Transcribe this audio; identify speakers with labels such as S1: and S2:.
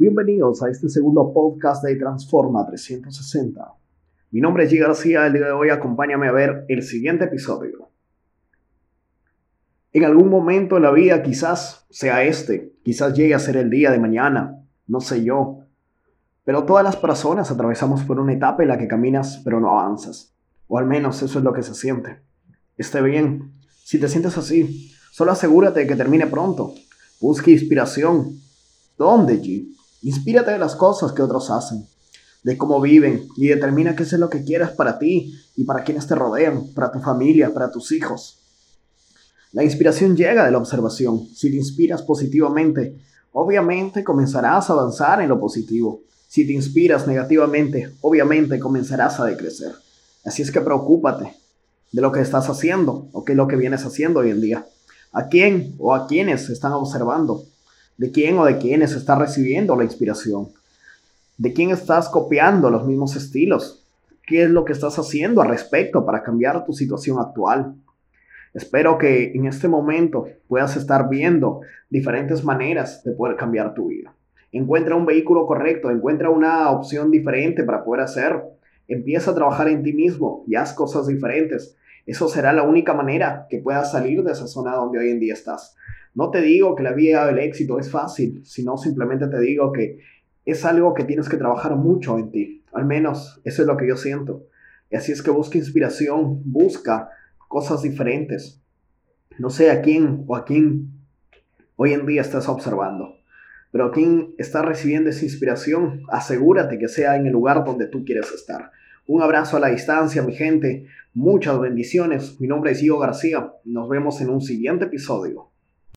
S1: Bienvenidos a este segundo podcast de Transforma 360. Mi nombre es G. García, el día de hoy acompáñame a ver el siguiente episodio. En algún momento en la vida quizás sea este, quizás llegue a ser el día de mañana, no sé yo. Pero todas las personas atravesamos por una etapa en la que caminas pero no avanzas. O al menos eso es lo que se siente. Esté bien. Si te sientes así, solo asegúrate de que termine pronto. Busque inspiración. ¿Dónde, G? Inspírate de las cosas que otros hacen, de cómo viven y determina qué es lo que quieres para ti y para quienes te rodean, para tu familia, para tus hijos. La inspiración llega de la observación. Si te inspiras positivamente, obviamente comenzarás a avanzar en lo positivo. Si te inspiras negativamente, obviamente comenzarás a decrecer. Así es que preocúpate de lo que estás haciendo o qué es lo que vienes haciendo hoy en día. ¿A quién o a quiénes están observando? ¿De quién o de quiénes estás recibiendo la inspiración? ¿De quién estás copiando los mismos estilos? ¿Qué es lo que estás haciendo al respecto para cambiar tu situación actual? Espero que en este momento puedas estar viendo diferentes maneras de poder cambiar tu vida. Encuentra un vehículo correcto, encuentra una opción diferente para poder hacer. Empieza a trabajar en ti mismo y haz cosas diferentes. Eso será la única manera que puedas salir de esa zona donde hoy en día estás. No te digo que la vía del éxito es fácil, sino simplemente te digo que es algo que tienes que trabajar mucho en ti. Al menos eso es lo que yo siento. Y así es que busca inspiración, busca cosas diferentes. No sé a quién o a quién hoy en día estás observando, pero a quién está recibiendo esa inspiración, asegúrate que sea en el lugar donde tú quieres estar. Un abrazo a la distancia, mi gente. Muchas bendiciones. Mi nombre es Gio García. Nos vemos en un siguiente episodio.